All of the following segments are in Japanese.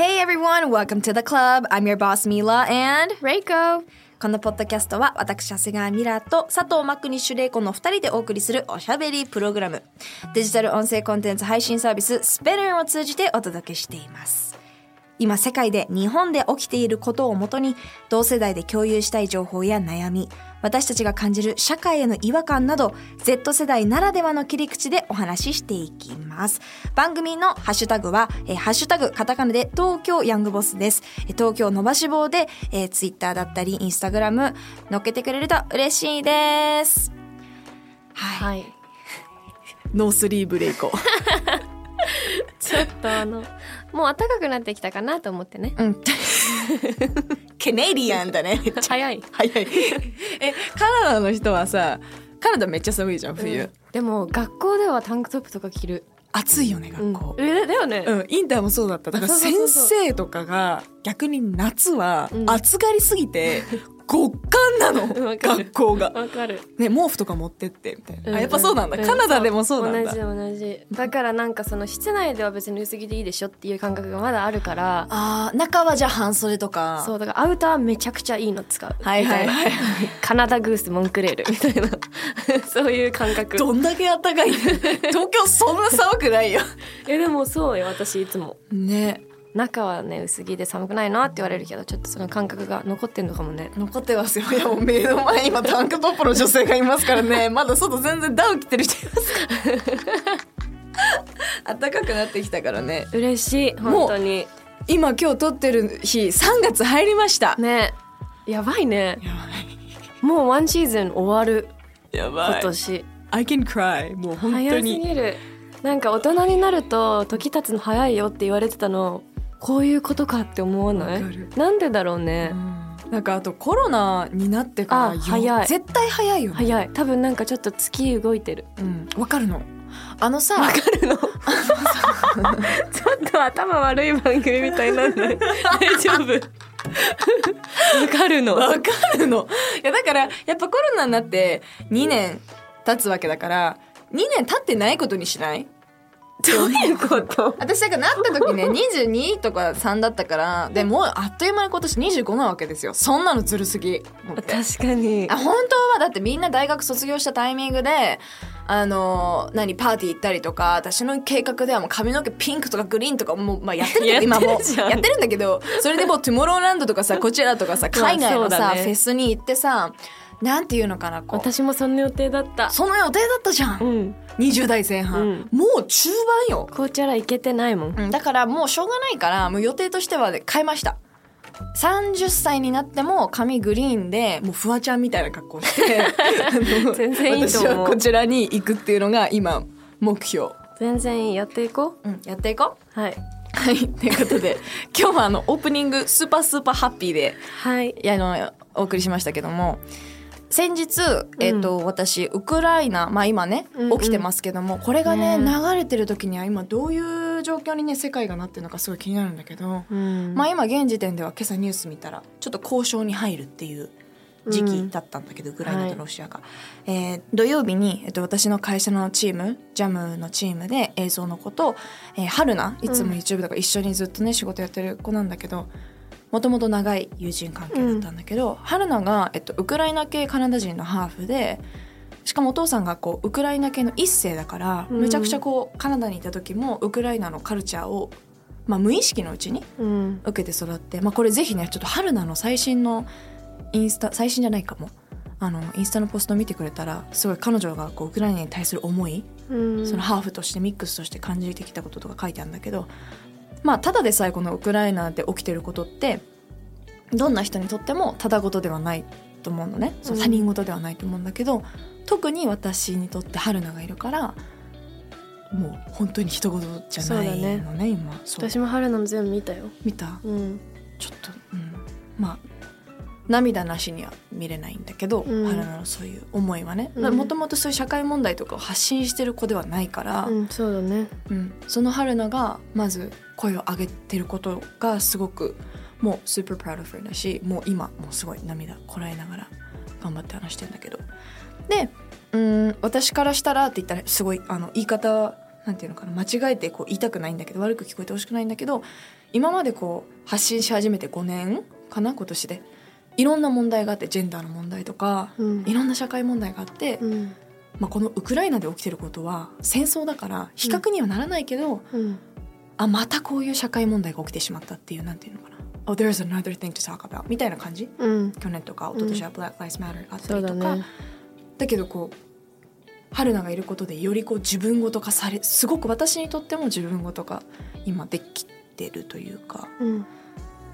Hey everyone, welcome to the club. I'm your boss Mila and Reiko. このポッドキャストは私長谷川ミラと佐藤真国主玲子の二人でお送りするおしゃべりプログラム。デジタル音声コンテンツ配信サービススペルンを通じてお届けしています今世界で日本で起きていることをもとに同世代で共有したい情報や悩み私たちが感じる社会への違和感など Z 世代ならではの切り口でお話ししていきます。番組のハッシュタグは、えーハッシュタグカタカナで東京ヤングボスです。えー東京伸ばし棒で、えー、ツイッターだったりインスタグラム載っけてくれると嬉しいです。はい、はい。ノースリーブレイコ ちょっとあのもう暖かくなってきたかなと思ってね。うん。 Canadian だね。早い。早い。えカナダの人はさカナダめっちゃ寒いじゃん冬、でも学校ではタンクトップとか着る。暑いよねうん。学校、えだよね、うん、インターもそうだった。だから先生とかが逆に夏はうん。暑がりすぎて極寒なの。学校が、わかる。ね、毛布とか持ってってみたいな、うんあやっぱそうなんだ、カナダでもそうなんだ。同じ同じ。だからなんかその室内では別に薄着でいいでしょっていう感覚がまだあるから。あー中はじゃあ半袖とか。そうだからアウターめちゃくちゃいいの使う。はいはいはい。カナダグースモンクレールみたいな。そういう感覚。どんだけ暖かい。の東京そんな寒くないよ。えでもそうよ私いつも。ね中はね薄着で寒くないなって言われるけどちょっとその感覚が残ってんのかもね。残ってますよ。いやもう目の前に今タンクトップの女性がいますからね。まだ外全然ダウン着てる人いますから暖かくなってきたからね。嬉しい本当に。今今日撮ってる日3月入りました。ね。やばいね。やもうワンシーズン終わる。ばい。や今年。I can cry もう本当早すにぎる。なんか大人になると時経つの早いよって言われてたのこういうことかって思わない？なんでだろうね。なんかあとコロナになってから早い。絶対早いよね。早い。多分なんかちょっと月動いてる。うんわかるの。あのさわかるの？ちょっと頭悪い番組みたいなんで 大丈夫？わかるの？わかるの。いやだからやっぱコロナになって2年経つわけだから2年経ってないことにしない？どういうこと？私なんかなった時ね22とか3だったからでもうあっという間に今年25なわけですよ。そんなのずるすぎ。確かに。あ本当は？だってみんな大学卒業したタイミングであの何パーティー行ったりとか私の計画ではもう髪の毛ピンクとかグリーンとかもう、まあ、やってる今もやってるんだけどそれでもうトゥモローランドとかさこちらとかさ 海外のさ、ねフェスに行ってさなんていうのかなこう。私もその予定だった。その予定だったじゃん、うん。20代前半、うん。もう中盤よ、紅茶らいけてないもん。うん、だからもうしょうがないからもう予定としては変えました。30歳になっても髪グリーンでもうフワちゃんみたいな格好して 全然いいと思う。私はこちらに行くっていうのが今目標、全然いい。やっていこう。ん、やっていこう。うはい。はいということで今日はあのオープニングスーパースーパーハッピーではいい。やあのお送りしましたけども先日、えっと私ウクライナまあ今ねうんうん。起きてますけども、これがねね流れてる時には今どういう状況にね世界がなってるのかすごい気になるんだけど、うん。まあ今現時点では今朝ニュース見たらちょっと交渉に入るっていう時期だったんだけど、ウクライナとロシアが、えー土曜日に、えっと、私の会社のチームジャムのチームで映像の子と、えー、春菜いつも YouTube とか一緒にずっとね仕事やってる子なんだけどもともと長い友人関係だったんだけど、春菜が、えっと、ウクライナ系カナダ人のハーフでしかもお父さんがこうウクライナ系の一世だから、うん。めちゃくちゃこうカナダにいた時もウクライナのカルチャーを、まあ、無意識のうちにうん。受けて育って、まあ、これぜひねちょっと春菜の最新のインスタ最新じゃないかも。あのインスタのポストを見てくれたらすごい彼女がこうウクライナに対する思い、うん。そのハーフとしてミックスとして感じてきたこととか書いてあるんだけどまあただでさえこのウクライナで起きてることってどんな人にとってもただごとではないと思うのね、そううん。他人事ではないと思うんだけど特に私にとって春菜がいるからもう本当に人事じゃないのねね。今。そう。私も春菜の全部見たよ。見た？うん。ちょっと、うん、まあ涙なしには見れないんだけど、うん。春菜のそういう思いはね。うん。もともとそういう社会問題とかを発信してる子ではないから、うんそうだね。うん。その春菜がまず声を上げてることがすごくもう super proud of her だしもう今もうすごい涙こらえながら頑張って話してんだけど。でうん私からしたらって言ったらすごいあの言い方なんていうのかな間違えてこう言いたくないんだけど悪く聞こえてほしくないんだけど今までこう発信し始めて5年かな今年でいろんな問題があってジェンダーの問題とか、うん。いろんな社会問題があって、うん。まあ、このウクライナで起きてることは戦争だから比較にはならないけど、うんあまたこういう社会問題が起きてしまったっていうなんていうのかな「Oh there's another thing to talk about」みたいな感じ？うん。去年とか一昨年は「Black Lives Matter」があったりとか、だね。だけどこう春菜がいることでよりこう自分ごと化されすごく私にとっても自分ごと化今できてるというか。うん。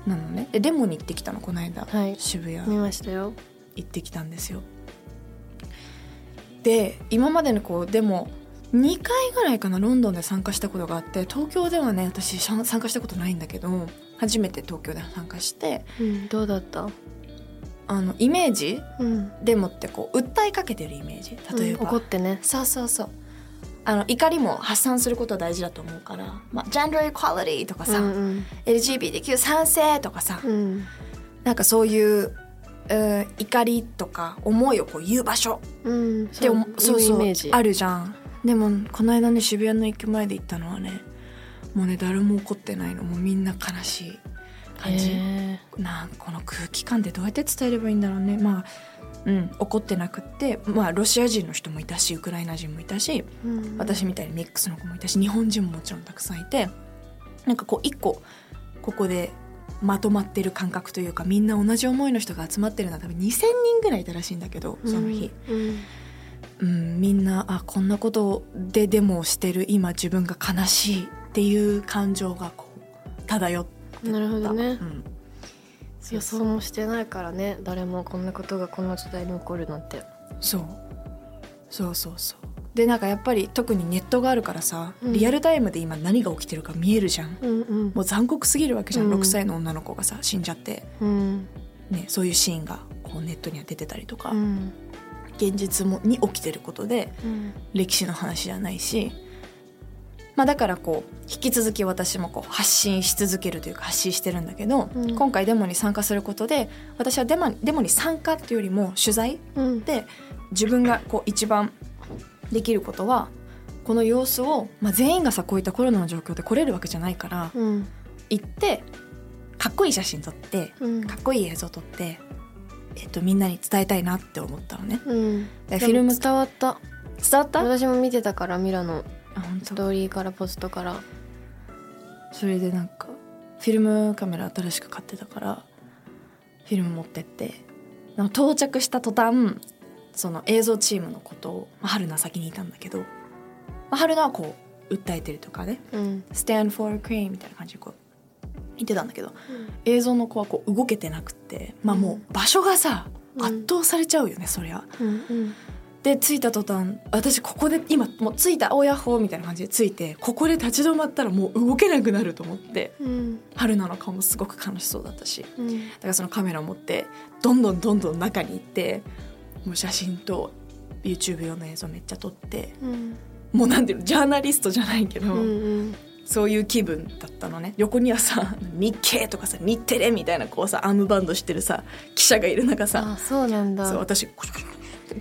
なのね。でデモに行ってきたの？この間、はい。渋谷。見ましたよ。行ってきたんですよ。で今までのこうデモ2回ぐらいかなロンドンで参加したことがあって東京ではね私参加したことないんだけど初めて東京で参加してうんどうだった？あのイメージうん。デモってこう訴えかけてるイメージ例えば、うん怒ってね。そうそうそう。あの怒りも発散することは大事だと思うから、まあ、ジェンダーエクワリティとかさ、うん LGBTQ 賛成とかさ、うん。うんなんかそういう、うん怒りとか思いをこう言う場所うんって思そうそういうイメージ。あるじゃんでもこの間ね渋谷の駅前で行ったのはねもうね誰も怒ってないの。もうみんな悲しい感じ。へなんこの空気感でどうやって伝えればいいんだろうね。まあうん怒ってなくってまあロシア人の人もいたしウクライナ人もいたしーうん。私みたいにミックスの子もいたし日本人ももちろんたくさんいてなんかこう一個ここでまとまってる感覚というかみんな同じ思いの人が集まってるのは多分2,000人ぐらいいたらしいんだけどその日、うん。うん、みんなあこんなことでデモをしてる今自分が悲しいっていう感情がこう漂ってた。なるほどね。うん、予想もしてないからね誰もこんなことがこの時代に起こるなんて。そう。そうそうそう。でなんかやっぱり特にネットがあるからさ、うん。リアルタイムで今何が起きてるか見えるじゃん。うんうん。もう残酷すぎるわけじゃん、うん。6歳の女の子がさ死んじゃって、うん。ね、そういうシーンがこうネットには出てたりとか、うん現実もに起きてることでうん。歴史の話じゃないし、まあ、だからこう引き続き私もこう発信し続けるというか発信してるんだけど、うん。今回デモに参加することで私はデモデモに参加っていうよりも取材うん。で自分がこう一番できることはこの様子を、まあ、全員がさこういったコロナの状況で来れるわけじゃないからうん。行ってかっこいい写真撮ってうん。かっこいい映像撮って、えっと、みんなに伝えたいなって思ったのね。うん。でフィルム伝わった。伝わった？あ私も見てたからミラのストーリーからポストから。それでなんかフィルムカメラ新しく買ってたからフィルム持ってって。到着した途端その映像チームのことを、まあ、春菜先にいたんだけど、まあ、春菜はこう訴えてるとかね。うん「Stand for Ukraine」みたいな感じでこう言ってたんだけど映像の子はこう動けてなくってまあもう場所がさ、うん。圧倒されちゃうよねそりゃ。うんうん。で着いた途端私ここで今もう着いたおやっほーみたいな感じで着いてここで立ち止まったらもう動けなくなると思ってうん。春菜の顔もすごく悲しそうだったしだうん。からそのカメラを持ってどんどんどんどん中に行ってもう写真と YouTube 用の映像めっちゃ撮ってうん。もうなんていうのジャーナリストじゃないけど、うんそういう気分だったのね。横にはさ 日経とかさ日テレみたいなこうさアームバンドしてるさ記者がいる中さあそうなんだ。そう私こ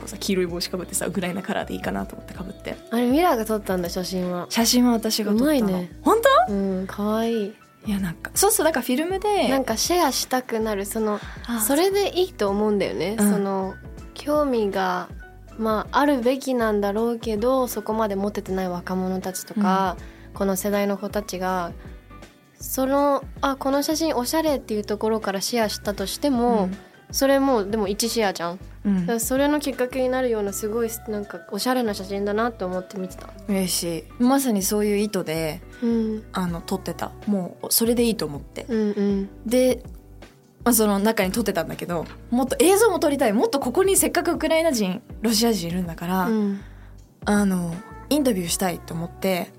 うさ黄色い帽子かぶってさウクライナカラーでいいかなと思ってかぶって。あれミラが撮ったんだ写真は。写真は私が撮ったの。うまいね。本うん可愛い当いやなんかそうそうだからフィルムでなんかシェアしたくなるそのあそれでいいと思うんだよね、うん。その興味がまああるべきなんだろうけどそこまで持ててない若者たちとか、この世代の子たちがそのあこの写真おしゃれっていうところからシェアしたとしても、それもでも1シェアじゃん、うん、だからそれのきっかけになるようなすごいなんかおしゃれな写真だなって思って見てた、嬉しい。まさにそういう意図でうん、あの撮ってた。もうそれでいいと思って。うんうん。で、まあ、その中に撮ってたんだけどもっと映像も撮りたい。もっとここにせっかくウクライナ人ロシア人いるんだから、うん。あのインタビューしたいと思って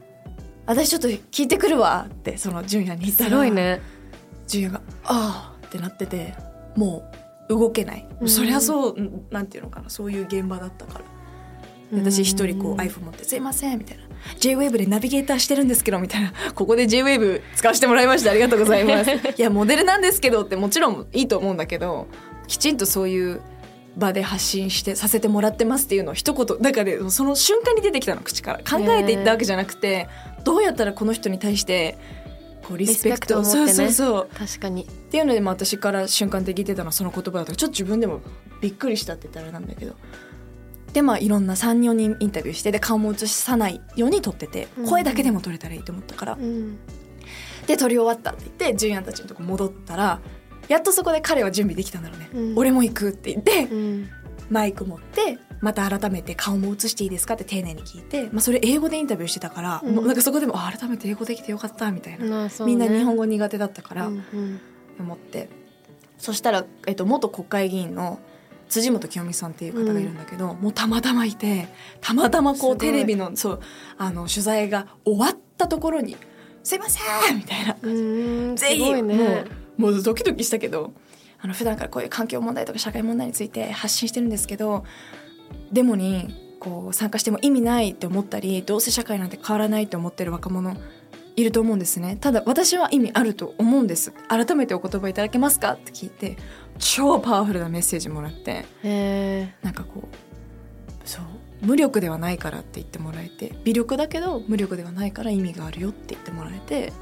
私ちょっと聞いてくるわってその純也に言ったらすごいね。純也が「ああ」ってなっててもう動けない、うん。そりゃそううんなんていうのかなそういう現場だったから。で私一人こう iPhone 持って「すいません」みたいな「JWAVE でナビゲーターしてるんですけど」みたいな「ここで JWAVE 使わせてもらいました。ありがとうございます」いやモデルなんですけどってもちろんいいと思うんだけどきちんとそういう場で発信してさせてもらってますっていうのを一言だからねその瞬間に出てきたの口から。考えていったわけじゃなくてどうやったらこの人に対してこうリスペクトを持ってね。そうそうそう。確かに。っていうので、まあ、私から瞬間的に出たのはその言葉だったちょっと自分でもびっくりしたって言ったらあれなんだけど。でまあいろんな34人インタビューしてで顔も映さないように撮っててうん声だけでも撮れたらいいと思ったから、うん。で撮り終わったって言ってジュニアたちのとこ戻ったらやっとそこで彼は準備できたんだろうね、うん。俺も行くって言ってうん。マイク持ってまた改めて顔も映していいですかって丁寧に聞いて、まあ、それ英語でインタビューしてたから、うん。もうなんかそこでもあ改めて英語できてよかったみたいな、ね。みんな日本語苦手だったから、うんうん。思って。そしたら、えっと、元国会議員の辻元清美さんっていう方がいるんだけど、もうたまたまいてたまたまこうテレビのそうあの取材が終わったところに「すいません!」みたいな。ぜひすごいね。もうもうドキドキしたけどあの普段からこういう環境問題とか社会問題について発信してるんですけどデモにこう参加しても意味ないって思ったりどうせ社会なんて変わらないって思ってる若者いると思うんですね。ただ私は意味あると思うんです。改めてお言葉いただけますかって聞いて超パワフルなメッセージもらってへなんかこうそう無力ではないからって言ってもらえて微力だけど無力ではないから意味があるよって言ってもらえて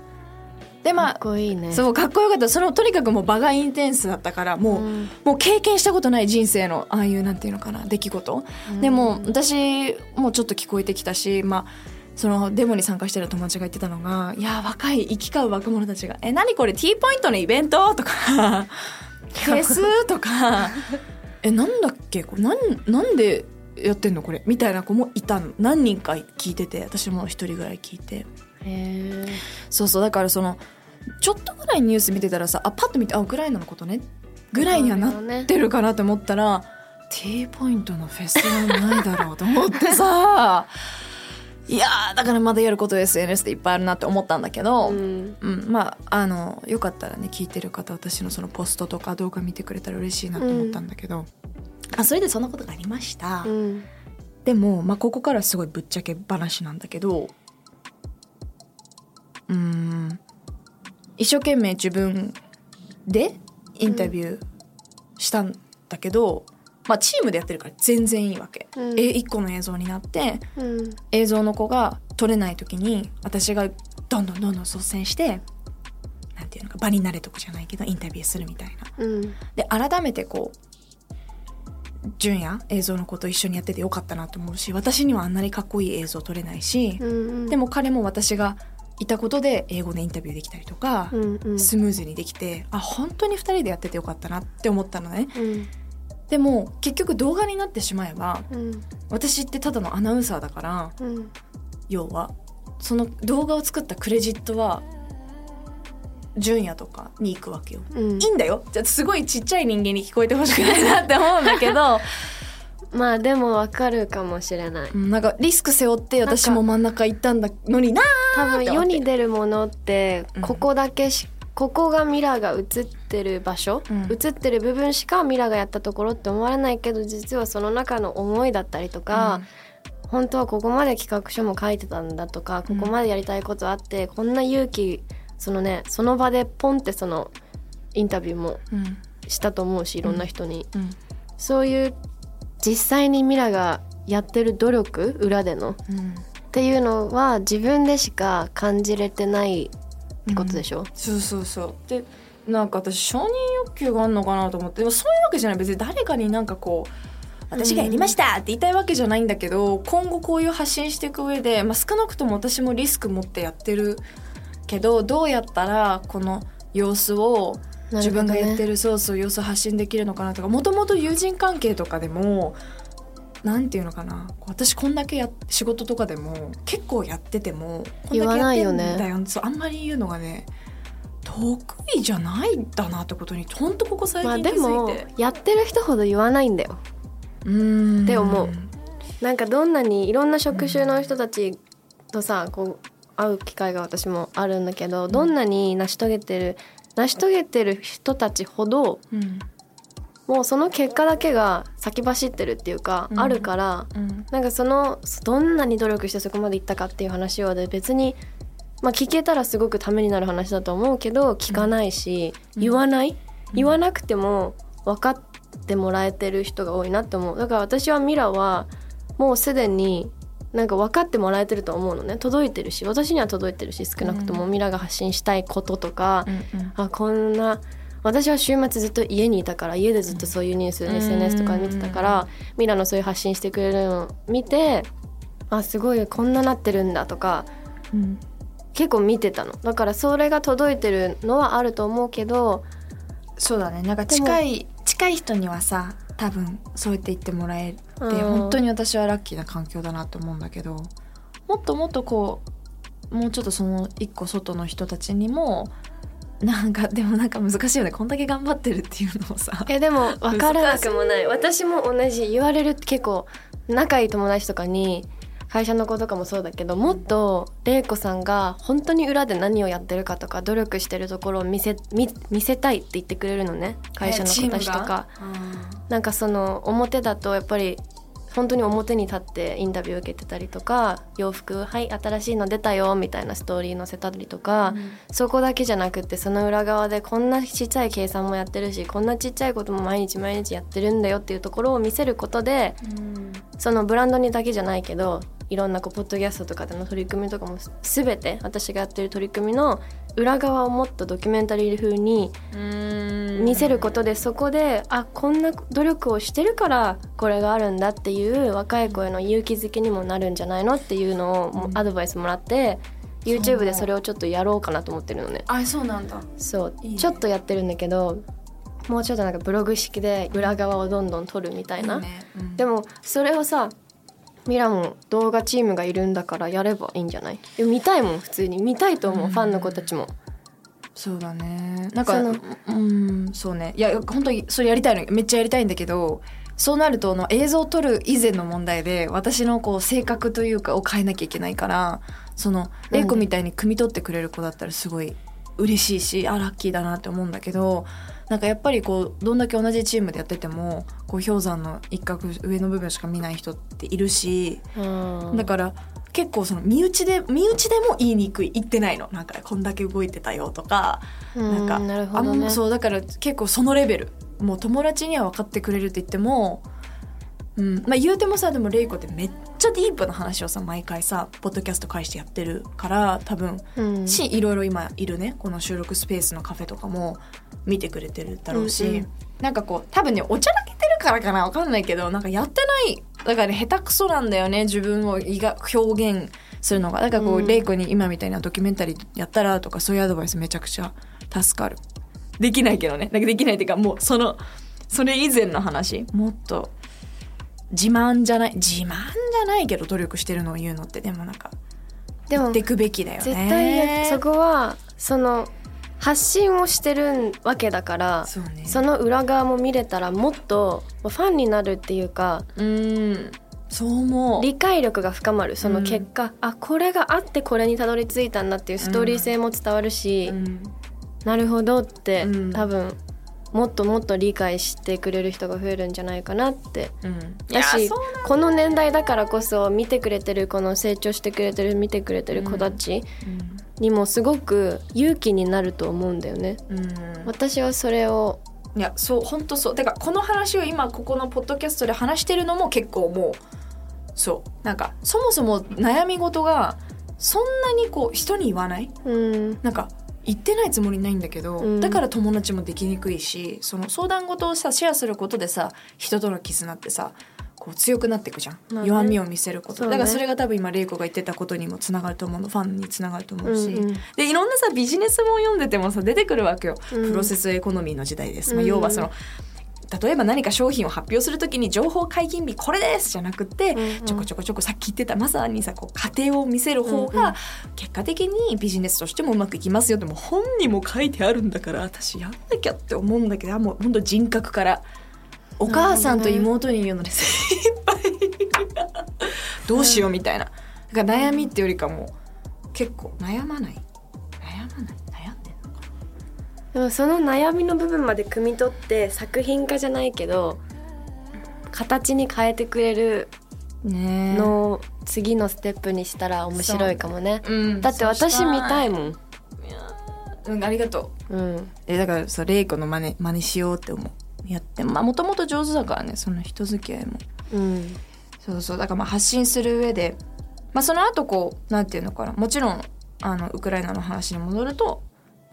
でえかっまあこいいね。そうかっこよかった。そのとにかくもう場がインテンスだったからもう、ん。もう経験したことない人生のああいうなんていうのかな出来事、でも私もちょっと聞こえてきたしまあそのデモに参加してる友達が言ってたのが「いや若い行き交う若者たちが「え何これ？T ポイントのイベント?」とか「フェス?」とか「えなんだっけ？これなんなんでやってんのこれ」みたいな子もいたの。何人か聞いてて私も一人ぐらい聞いて。へえそうそうだからそのちょっとぐらいニュース見てたらさあパッと見てあウクライナのことね。ぐらいにはなってるかなと思ったら T ポイントのフェスはないだろうと思ってさ。いやーだからまだやること SNS でいっぱいあるなって思ったんだけど、うん。うん、まああのよかったらね聞いてる方私のそのポストとか動画見てくれたら嬉しいなと思ったんだけど、あそれでそんなことがありました、うん。でも、まあ、ここからすごいぶっちゃけ話なんだけどうーん一生懸命自分でインタビューしたんだけど、まあ、チームでやってるから全然いいわけ。うんえ一個の映像になってうん映像の子が撮れない時に私がどんどんどんどん率先してなんていうのか場に慣れとくじゃないけどインタビューするみたいな。うんで改めてこう純也映像の子と一緒にやっててよかったなと思うし私にはあんなにかっこいい映像撮れないし、うんでも彼も私がいたことで英語でインタビューできたりとか、うんうん。スムーズにできてあ本当に2人でやっててよかったなって思ったのね。うん。でも結局動画になってしまえばうん。私ってただのアナウンサーだからうん。要はその動画を作ったクレジットは純也とかに行くわけよ。うん。いいんだよ。じゃあすごいちっちゃい人間に聞こえてほしくないなって思うんだけど まあでもわかるかもしれない。うんなんかリスク背負って私も真ん中行ったんだのにな多分世に出るものってうん。ここだけし、ここがミラが映ってる場所、うん。映ってる部分しかミラがやったところって思われないけど実はその中の思いだったりとか、本当はここまで企画書も書いてたんだとかここまでやりたいことあって、こんな勇気そのねその場でポンってそのインタビューもしたと思うしいろんな人に、うん。そういう実際にミラがやってる努力裏でのうん。っていうのは自分でしか感じれてないってことでしょ、そうそうそう。でなんか私承認欲求があるのかなと思って。でもそういうわけじゃない。別に誰かになんかこう私がやりましたって言いたいわけじゃないんだけど、今後こういう発信していく上で、まあ、少なくとも私もリスク持ってやってるけどどうやったらこの様子を自分がやってるるそうそう様子を発信できるのかなとかもともと友人関係とかでもなんていうのかな私こんだけや仕事とかでも結構やっててもこんだけやってんだよそうあんまり言うのがね得意じゃないんだなってことにほんとここ最まあ近気でもづいて、やってる人ほど言わないんだよ。うーんって思う。なんかどんなにいろんな職種の人たちとさこう会う機会が私もあるんだけど、どんなに成し遂げてる成し遂げてる人たちほどうんもうその結果だけが先走ってるっていうか、うん。あるからうん。なんかそのどんなに努力してそこまでいったかっていう話をで別に、まあ、聞けたらすごくためになる話だと思うけど聞かないし、うん。言わない、言わなくても分かってもらえてる人が多いなって思う。だから私はミラはもうすでになんか分かってもらえてると思うのね。届いてるし私には届いてるし少なくともミラが発信したいこととか、うんうんあこんな私は週末ずっと家にいたから家でずっとそういうニュース、うん SNS とか見てたからミラのそういう発信してくれるのを見てあすごいこんななってるんだとかうん。結構見てたの。だからそれが届いてるのはあると思うけどそうだね。なんか近い近い人にはさ多分そうやって言ってもらえてうん。本当に私はラッキーな環境だなと思うんだけどもっともっとこうもうちょっとその一個外の人たちにもなんかでもなんか難しいよね。こんだけ頑張ってるっていうのをさ。えでも分からなくもない。私も同じ。言われる結構仲いい友達とかに会社の子とかもそうだけどもっと玲子さんが本当に裏で何をやってるかとか努力してるところを見せ見見せたいって言ってくれるのね会社の子たちとか。なんかその表だとやっぱり本当に表に立ってインタビュー受けてたりとか洋服はい新しいの出たよみたいなストーリー載せたりとか、そこだけじゃなくってその裏側でこんなちっちゃい計算もやってるしこんなちっちゃいことも毎日毎日やってるんだよっていうところを見せることでそのブランドにだけじゃないけどいろんなこうポッドキャストとかでの取り組みとかも全て私がやってる取り組みの裏側をもっとドキュメンタリー風に見せることでそこであこんな努力をしてるからこれがあるんだっていう若い子への勇気づけにもなるんじゃないのっていうのをアドバイスもらって、YouTube でそれをちょっとやろうかなと思ってるのね。あそうなんだ。そう。ちょっとやってるんだけどもうちょっとなんかブログ式で裏側をどんどん撮るみたいな。いいね。うん。でもそれをさミラも動画チームがいるんだからやればいいんじゃない？でも見たいもん普通に見たいと思う、うん。ファンの子たちも。そうだね。なんかうんそうね。いや本当にそれやりたいのめっちゃやりたいんだけどそうなるとあの映像を撮る以前の問題で私のこう性格というかを変えなきゃいけないからそので玲子みたいに汲み取ってくれる子だったらすごい嬉しいしあラッキーだなって思うんだけどなんかやっぱりこうどんだけ同じチームでやっててもこう氷山の一角上の部分しか見ない人っているしうん。だから結構その身内で身内でも言いにくい言ってないの。なんかこんだけ動いてたよとか。なんかうんなるほどね。そうだから結構そのレベル。もう友達には分かってくれるって言っても、うん。まあ、言うてもさでもレイコってめっちゃディープな話をさ毎回さポッドキャスト返してやってるから多分うん。しいろいろ今いるね。この収録スペースのカフェとかも見てくれてるだろうし、うんうん。なんかこう多分ねおちゃらけてるからかな分かんないけどなんかやってないだからね下手くそなんだよね自分をいが表現するのが。だからこう、うん。レイコに今みたいなドキュメンタリーやったらとかそういうアドバイスめちゃくちゃ助かる。できないけどね。なんかできないっていうかもうそのそれ以前の話。もっと自慢じゃない自慢じゃないけど努力してるのを言うのってでもなんかでも言ってくべきだよね。絶対そこはその発信をしてるわけだからね。その裏側も見れたらもっとファンになるっていうかうん。そう思う。理解力が深まる。その結果、あこれがあってこれにたどり着いたんだっていうストーリー性も伝わるし、うん。なるほどって、うん。多分もっともっと理解してくれる人が増えるんじゃないかなって。うん。だしこの年代だからこそ見てくれてるこの成長してくれてる見てくれてる子たちにもすごく勇気になると思うんだよね。私はそれを。いやそう本当そう。だからこの話を今ここのポッドキャストで話してるのも結構もうそう。なんかそもそも悩み事がそんなにこう人に言わない？うん。なんか言ってないつもりないんだけど、うん。だから友達もできにくいしその相談事をさシェアすることでさ人との絆ってさこう強くなっていくじゃん、まあね。弱みを見せること、そうね。だからそれが多分今玲子が言ってたことにもつながると思う。のファンにつながると思うし、うんうん。でいろんなさビジネス本読んでてもさ出てくるわけよ、うん。プロセスエコノミーの時代です、まあ、うん要はその例えば何か商品を発表するときに情報解禁日これですじゃなくて、うんうん。ちょこちょこちょこさっき言ってたまさにさこう過程を見せる方うんうん。が結果的にビジネスとしてもうまくいきますよでも本にも書いてあるんだから私やんなきゃって思うんだけどもう本当人格からお母さんと妹に言うので精一杯どうしようみたいな。だから悩みってよりかも結構悩まない。悩まない。悩んでんのかでもその悩みの部分まで汲み取って作品化じゃないけど形に変えてくれるね。のを次のステップにしたら面白いかもね。う。ん。だって私見たいももんうんありがとう。うん。えだからさレイコの真似真似しようって思うやってまあもともと上手だからねその人付き合いも。うん。そうそうだからまあ発信する上でまあその後こうなんていうのかなもちろんあのウクライナの話に戻ると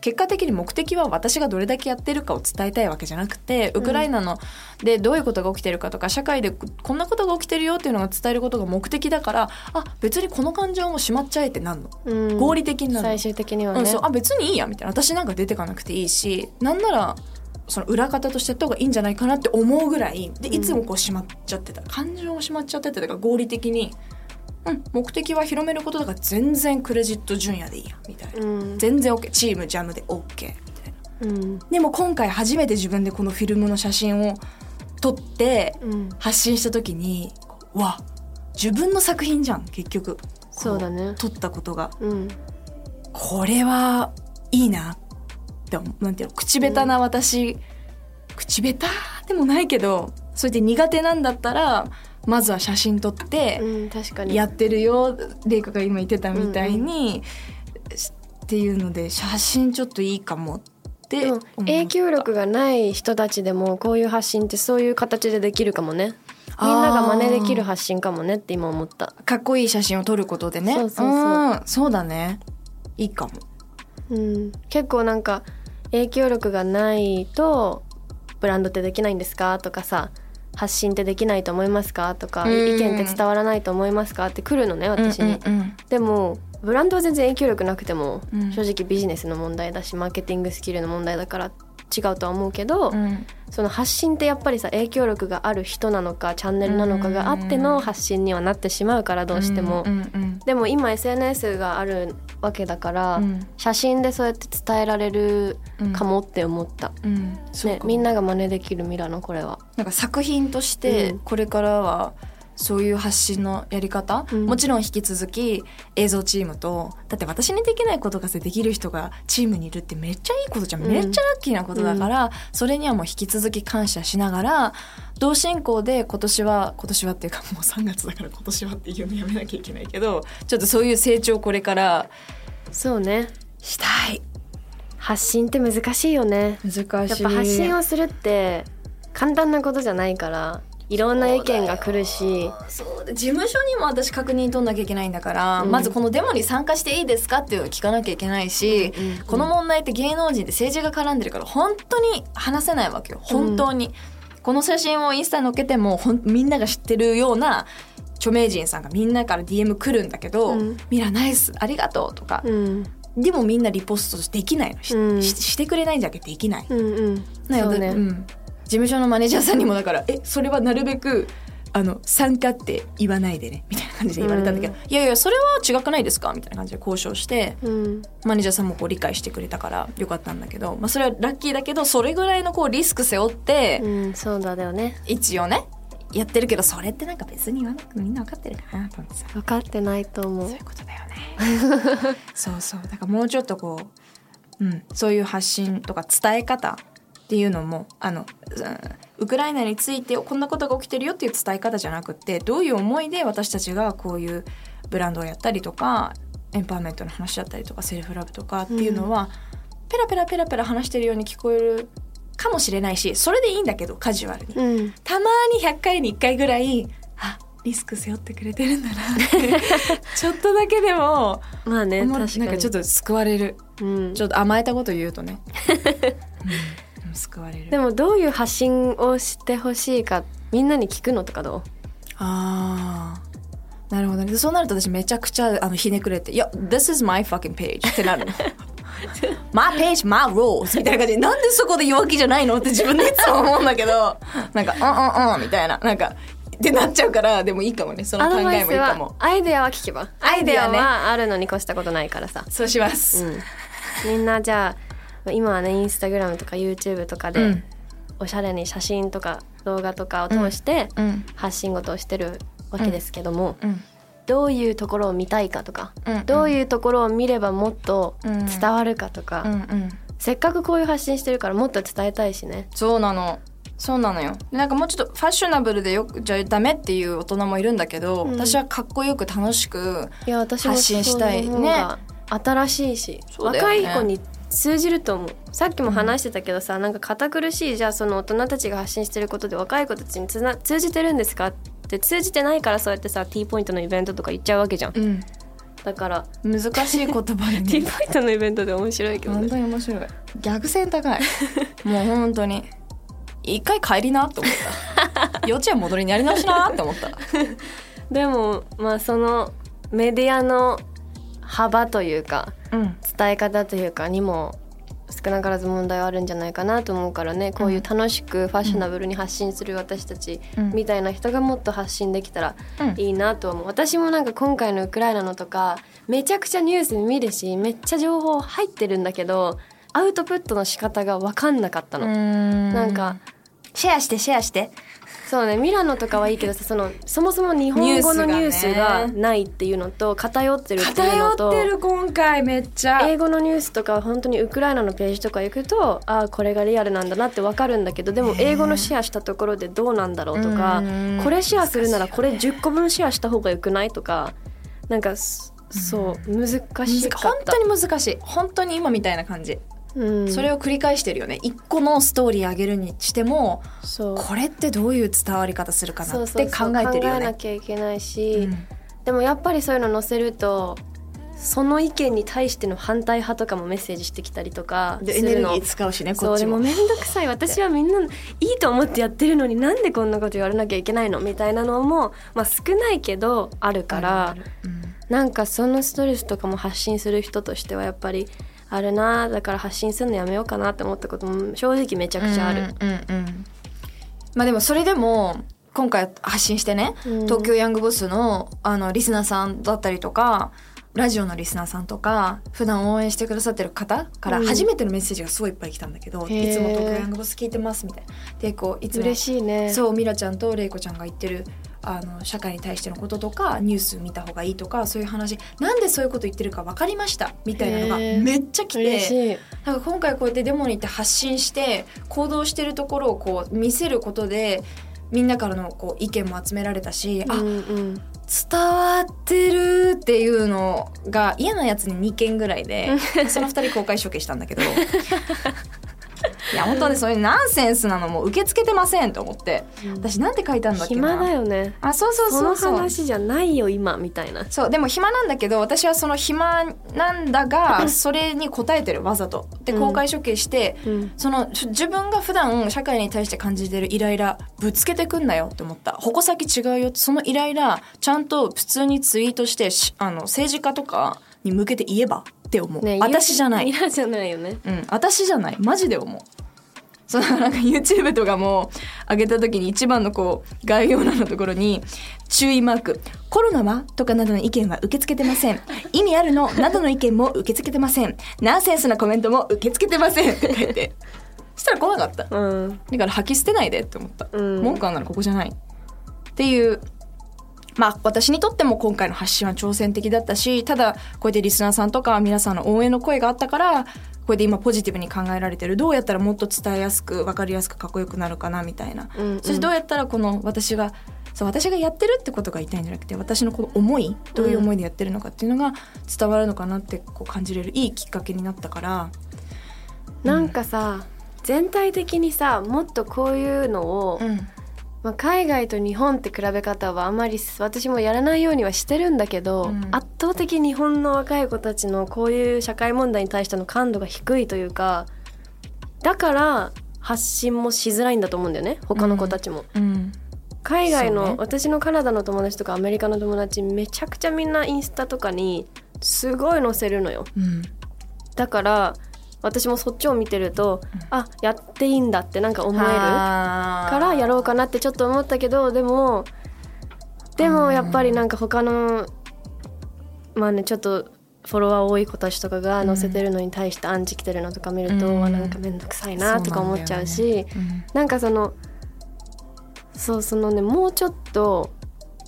結果的に目的は私がどれだけやってるかを伝えたいわけじゃなくてウクライナのでどういうことが起きてるかとか社会でこんなことが起きてるよっていうのが伝えることが目的だからあ別にこの感情もしまっちゃえってなんの、うん。合理的になるの。最終的にはね。うん、そう。あ別にいいやみたいな。私なんか出てかなくていいしなんならその裏方としてやった方がいいんじゃないかなって思うぐらいでいつもこうしまっちゃってた、感情をしまっちゃっててだから合理的に、うん、目的は広めることだから全然クレジット純也でいいやみたいな、うん。全然 OK チームジャムで OK みたいなうん。でも今回初めて自分でこのフィルムの写真を撮ってうん。発信した時にうわ自分の作品じゃん結局。そうだね。撮ったことが。うん。これはいいな。って思うなんていうの口下手な私、口下手？でもないけどそれで苦手なんだったらまずは写真撮ってうん確かに。やってるよレイカが今言ってたみたいに、っていうので写真ちょっといいかもってでも思った影響力がない人たちでもこういう発信ってそういう形でできるかもね。みんなが真似できる発信かもねって今思った。かっこいい写真を撮ることでね。そうそうそうん。そうだね。いいかも。うん。結構なんか影響力がないとブランドってできないんですか？とかさ発信ってできないと思いますか？とかうん。意見って伝わらないと思いますか？って来るのね私に、うんうんでもブランドは全然影響力なくても、うん。正直ビジネスの問題だしマーケティングスキルの問題だから違うとは思うけど、うん。その発信ってやっぱりさ影響力がある人なのかチャンネルなのかがあっての発信にはなってしまうからどうしても、うんうんでも今 SNS があるわけだから、うん。写真でそうやって伝えられるかもって思った、うん。ねみんなが真似できるミラのこれは。なんか作品としてうん。これからはそういう発信のやり方、うん。もちろん引き続き映像チームとだって私にできないことがさできる人がチームにいるってめっちゃいいことじゃん、うん。めっちゃラッキーなことだから、それにはもう引き続き感謝しながら同進行で今年は今年はっていうかもう3月だから今年はっていうのやめなきゃいけないけどちょっとそういう成長をこれからそうね。したい。発信って難しいよね。難しい。やっぱ発信をするって簡単なことじゃないからいろんな意見が来るし。そうで事務所にも私確認取んなきゃいけないんだから、うん。まずこのデモに参加していいですかっていうのを聞かなきゃいけないし、うんうんこの問題って芸能人って政治が絡んでるから本当に話せないわけよ。本当に、この写真をインスタに載っけてもほんみんなが知ってるような著名人さんがみんなから DM 来るんだけど「うんミラナイスありがとう」とか、うん。でもみんなリポストできないのし,し、うんしてくれないんじゃなくてできない。うんうん。ね、うん、事務所のマネージャーさんにもだから「えそれはなるべくあの参加って言わないでね」みたいな感じで言われたんだけど「いやいやそれは違くないですか?」みたいな感じで交渉してうん。マネージャーさんもこう理解してくれたからよかったんだけど、まあ、それはラッキーだけどそれぐらいのこうリスク背負ってうんそうだよね。一応ねやってるけどそれってなんか別に言わなくてみんな分かってるかなと思ってさ。分かってないと思う。そういうことだよね。そうそう。だからもうちょっとこう、うん、そういう発信とか伝え方っていうのもあの、うんウクライナについてこんなことが起きてるよっていう伝え方じゃなくってどういう思いで私たちがこういうブランドをやったりとかエンパワーメントの話だったりとかセルフラブとかっていうのは、ペラペラペラペラ話してるように聞こえるかもしれないしそれでいいんだけどカジュアルに。うん。たまに100回に1回ぐらいあリスク背負ってくれてるんだなって ちょっとだけでもまあね確かに。なんかちょっと救われる。うん。ちょっと甘えたこと言うとね、うん、救われる。でもどういう発信をしてほしいかみんなに聞くのとかどう？ああなるほどね。そうなると私めちゃくちゃあのひねくれて「いや This is my fucking page」ってなるの My page, my rules みたいな感じ。でなんでそこで弱気じゃないのって自分でいつも思うんだけど。なんか「うんうんうん」みたいな。なんかってなっちゃうからでもいいかもね。そのア考えもいいかも。アイデアは聞けば。アイデアはあるのに越したことないからさ。そうします、うん。みんなじゃあ今はねインスタグラムとか YouTube とかでうん。おしゃれに写真とか動画とかを通してうん。発信事をしてるわけですけども、うん。どういうところを見たいかとか、うん。どういうところを見ればもっとうん。伝わるかとか、うん。うん。せっかくこういう発信してるからもっと伝えたいしね。そうなの。そうなのよ。でなんかもうちょっとファッショナブルでよくじゃあダメっていう大人もいるんだけど、うん。私はかっこよく楽しく発信したい。その方が新しいし、ね。若い子に通じると思う。さっきも話してたけどさ、なんか堅苦しいじゃあその大人たちが発信してることで若い子たちにつな通じてるんですかって通じてないからそうやってさ T ポイントのイベントとか行っちゃうわけじゃん。うん。だから難しい言葉で T ねポイントのイベントで面白いけど本ね当に面白い。逆線高い。もう本当に。一回帰りなって思った。幼稚園戻りにやり直しなって思った。でもまあそのメディアの幅というかうん伝え方というかにも少なからず問題はあるんじゃないかなと思うからね。こういう楽しくファッショナブルに発信する私たちうん。みたいな人がもっと発信できたらうん。いいなと思う。私もなんか今回のウクライナのとかめちゃくちゃニュース見るしめっちゃ情報入ってるんだけどアウトプットの仕方が分かんなかったの。ななんかシェアしてシェアしてそうねミラノとかはいいけどさそのそもそも日本語のニュースがないっていうのと偏ってるっていう偏のとってる今回めっちゃ。英語のニュースとか本当にウクライナのページとか行くとああこれがリアルなんだなってわかるんだけどでも英語のシェアしたところでどうなんだろうとかうん。これシェアするならこれ10個分シェアした方がよくないとかなんかそそう難しかった。本当に難しい。本当に今みたいな感じ、うん、それを繰り返してるよね。一個のストーリー上げるにしてもこれってどういう伝わり方するかなって考そうそうえてるよね。考えなきゃいけないし、うん。でもやっぱりそういうの載せるとその意見に対しての反対派とかもメッセージしてきたりとかするの。使うしねそうでも面倒くさい。私はみんないいと思ってやってるのになんでこんなこと言われなきゃいけないのみたいなのも、まあ、少ないけどあるからうん。なんかそのストレスとかも発信する人としてはやっぱりあるなだから発信するのやめようかなって思ったことも正直めちゃくちゃある。うんうんうんまあでもそれでも今回発信してね、うん。東京ヤングボスのあのリスナーさんだったりとかラジオのリスナーさんとか普段応援してくださってる方からうん。初めてのメッセージがすごいいっぱい来たんだけど、へー。いつも東京ヤングボス聞いてますみたいな。でこういつも嬉しいね。そうミラちゃんとレイコちゃんが言ってるあの社会に対してのこととかニュース見た方がいいとかそういう話。なんでそういうこと言ってるか分かりました。みたいなのがめっちゃ来てなんか今回こうやってデモに行って発信して行動してるところをこう見せることでみんなからのこう意見も集められたし、あうんうん。伝わってるっていうのが嫌なやつに2件ぐらいでその2人公開処刑したんだけど いや本当にそういうナンセンスなのも受け付けてませんと思って。私なんて書いたんだっけな。暇だよね。あそうそうそうそう。話じゃないよ今みたいな。そうでも暇なんだけど私はその暇なんだが それに応えてるわざと。でうん。公開処刑して、うん。そのし自分が普段社会に対して感じてるイライラぶつけてくんなよって思った。矛先違うよって。そのイライラちゃんと普通にツイートしてしあの政治家とかに向けて言えばって思う、ね私じゃない。ミラじゃないよね。うん私じゃない。マジで思う。そうなんか YouTube とかも上げた時に一番のこう概要欄のところに注意マーク「コロナは?」とかなどの意見は受け付けてません「意味あるの?」などの意見も受け付けてません「ナンセンスなコメントも受け付けてません」って書いて。そしたら来なかった。うん。だから吐き捨てないでって思った、うん。文句あんならここじゃない。っていうまあ私にとっても今回の発信は挑戦的だったしただこうやってリスナーさんとか皆さんの応援の声があったからこれで今ポジティブに考えられてる。どうやったらもっと伝えやすく分かりやすくかっこよくなるかなみたいな、うんうん。そしてどうやったらこの私がそう私がやってるってことが言いたいんじゃなくて私のこの思いどういう思いでやってるのかっていうのが伝わるのかなってこう感じれるいいきっかけになったから。なんかさ全体的にさもっとこういうのを、うんまあ、海外と日本って比べ方はあまり私もやらないようにはしてるんだけど、うん。圧倒的に日本の若い子たちのこういう社会問題に対しての感度が低いというかだから発信もしづらいんだと思うんだよね他の子たちも。うん。海外の、ね。私のカナダの友達とかアメリカの友達めちゃくちゃみんなインスタとかにすごい載せるのよ。うん。だから私もそっちを見てると、あやっていいんだってなんか思えるかからやろうかなってちょっと思ったけどでもでもやっぱりなんか他のまあねちょっとフォロワー多い子たちとかが載せてるのに対してアンチ来てるのとか見ると、うん。あなんか面倒くさいなとか思っちゃうしうん。なんかそのそうそのねもうちょっと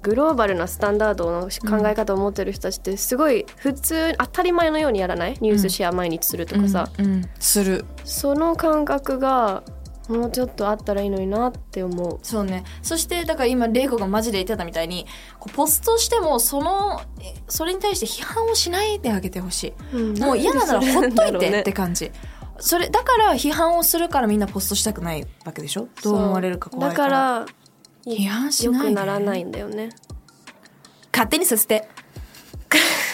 グローバルなスタンダードの考え方を持ってる人たちってすごい普通当たり前のようにやらない？ニュースシェア毎日するとかさ、うんうん。する。その感覚がもうちょっとあったらいいのになって思う。そうね。そしてだから今玲子がマジで言ってたみたいにこうポストしてもそのえそれに対して批判をしないであげてほしい。もう嫌ならほっといて って感じ。それだから批判をするからみんなポストしたくないわけでしょ？どう思われるか怖いだかからら批判しよないでくならないんだよね。勝手にさせて。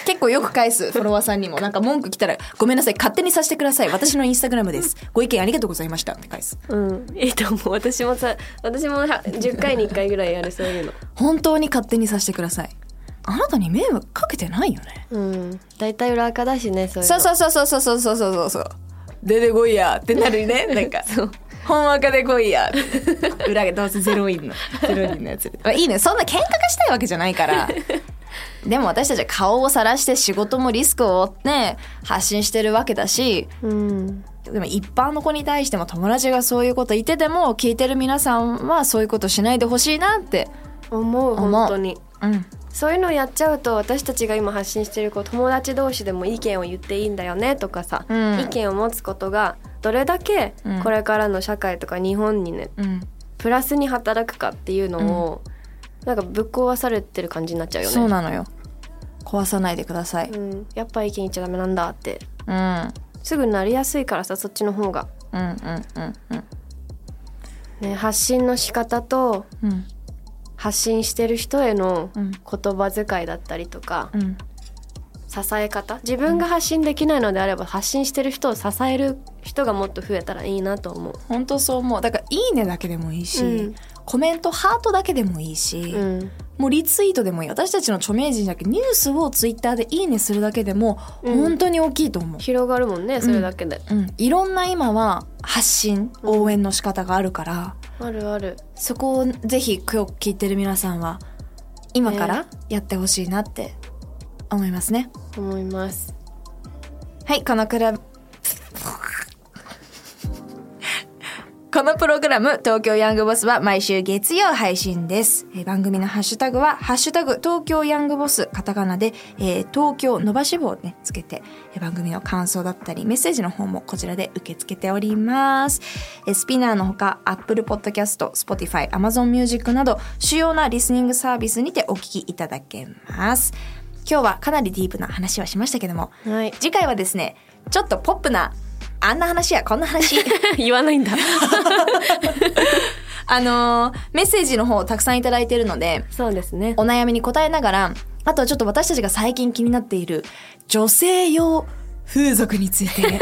結構よく返す フォロワーさんにも。なんか文句来たら「ごめんなさい勝手にさせてください。私のインスタグラムです。ご意見ありがとうございました」って返す。うん、いいと思う私もさ私もは10回に1回ぐらいやるそういうの。本当に勝手にさせてください。あなたに迷惑かけてないよね。うん。大体裏垢だしねそういうの。そうそうそうそうそうそうそうそうそう出てこいやってなるね。なんかそう。本赤で来いや。裏がどうせゼロインのゼロインのやつで、まあ、いいね。そんな喧嘩がしたいわけじゃないから。でも私たちは顔をさらして仕事もリスクを負って発信してるわけだしうん。でも一般の子に対しても友達がそういうこと言ってても聞いてる皆さんはそういうことしないでほしいなって思う思う。本当にうん。そういうのをやっちゃうと私たちが今発信してるこう友達同士でも意見を言っていいんだよねとかさ、うん。意見を持つことがどれだけうん。これからの社会とか日本にねうん。プラスに働くかっていうのを、なんかぶっ壊されてる感じになっちゃうよね。そうなのよ。壊さないでください。うん、やっぱ意見言っちゃダメなんだって。うん。うんすぐなりやすいからさそっちの方が、うんうんうん。ね、発信の仕方とうん発信してる人へのうん。言葉遣いだったりとか、うん。支え方。自分が発信できないのであれば発信してる人を支える人がもっと増えたらいいなと思う。本当そう思う。だから「いいね」だけでもいいし、うん。コメントハートだけでもいいし、うん。もうリツイートでもいい。私たちの著名人だけニュースをツイッターで「いいね」するだけでもうん。本当に大きいと思う、広がるもんねそれだけで、うん。いろんな今は発信応援の仕方があるから、あるあるそこをぜひ今日聞いてる皆さんは今からやってほしいなって思いますね。思いますはい、このクラブ。このプログラム、東京ヤングボスは毎週月曜配信です。えー番組のハッシュタグは、ハッシュタグ東京ヤングボス、カタカナで、えー東京伸ばし棒をね、つけて、えー番組の感想だったり、メッセージの方もこちらで受け付けております。えースピナーのほか、Apple Podcast、Spotify、Amazon Music など、主要なリスニングサービスにてお聞きいただけます。今日はかなりディープな話はしましたけども、はい次回はですねちょっとポップなあんな話やこんな話 言わないんだ あのーメッセージの方をたくさんいただいてるのでそうですねお悩みに答えながらあとはちょっと私たちが最近気になっている女性用風俗について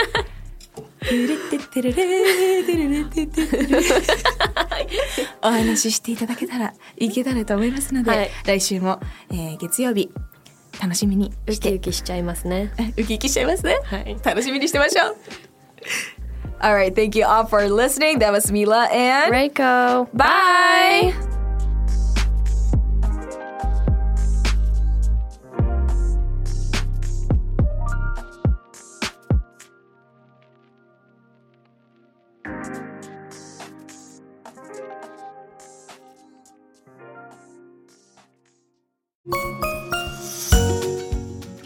お話ししていただけたらいけたらと思いますので、はい来週も、えー月曜日楽しみにウキしてウキしちゃいますねウキウキしちゃいますね。はい楽しみにしてましょう。Alright, thank you all for listening. That was Mila and Reiko bye!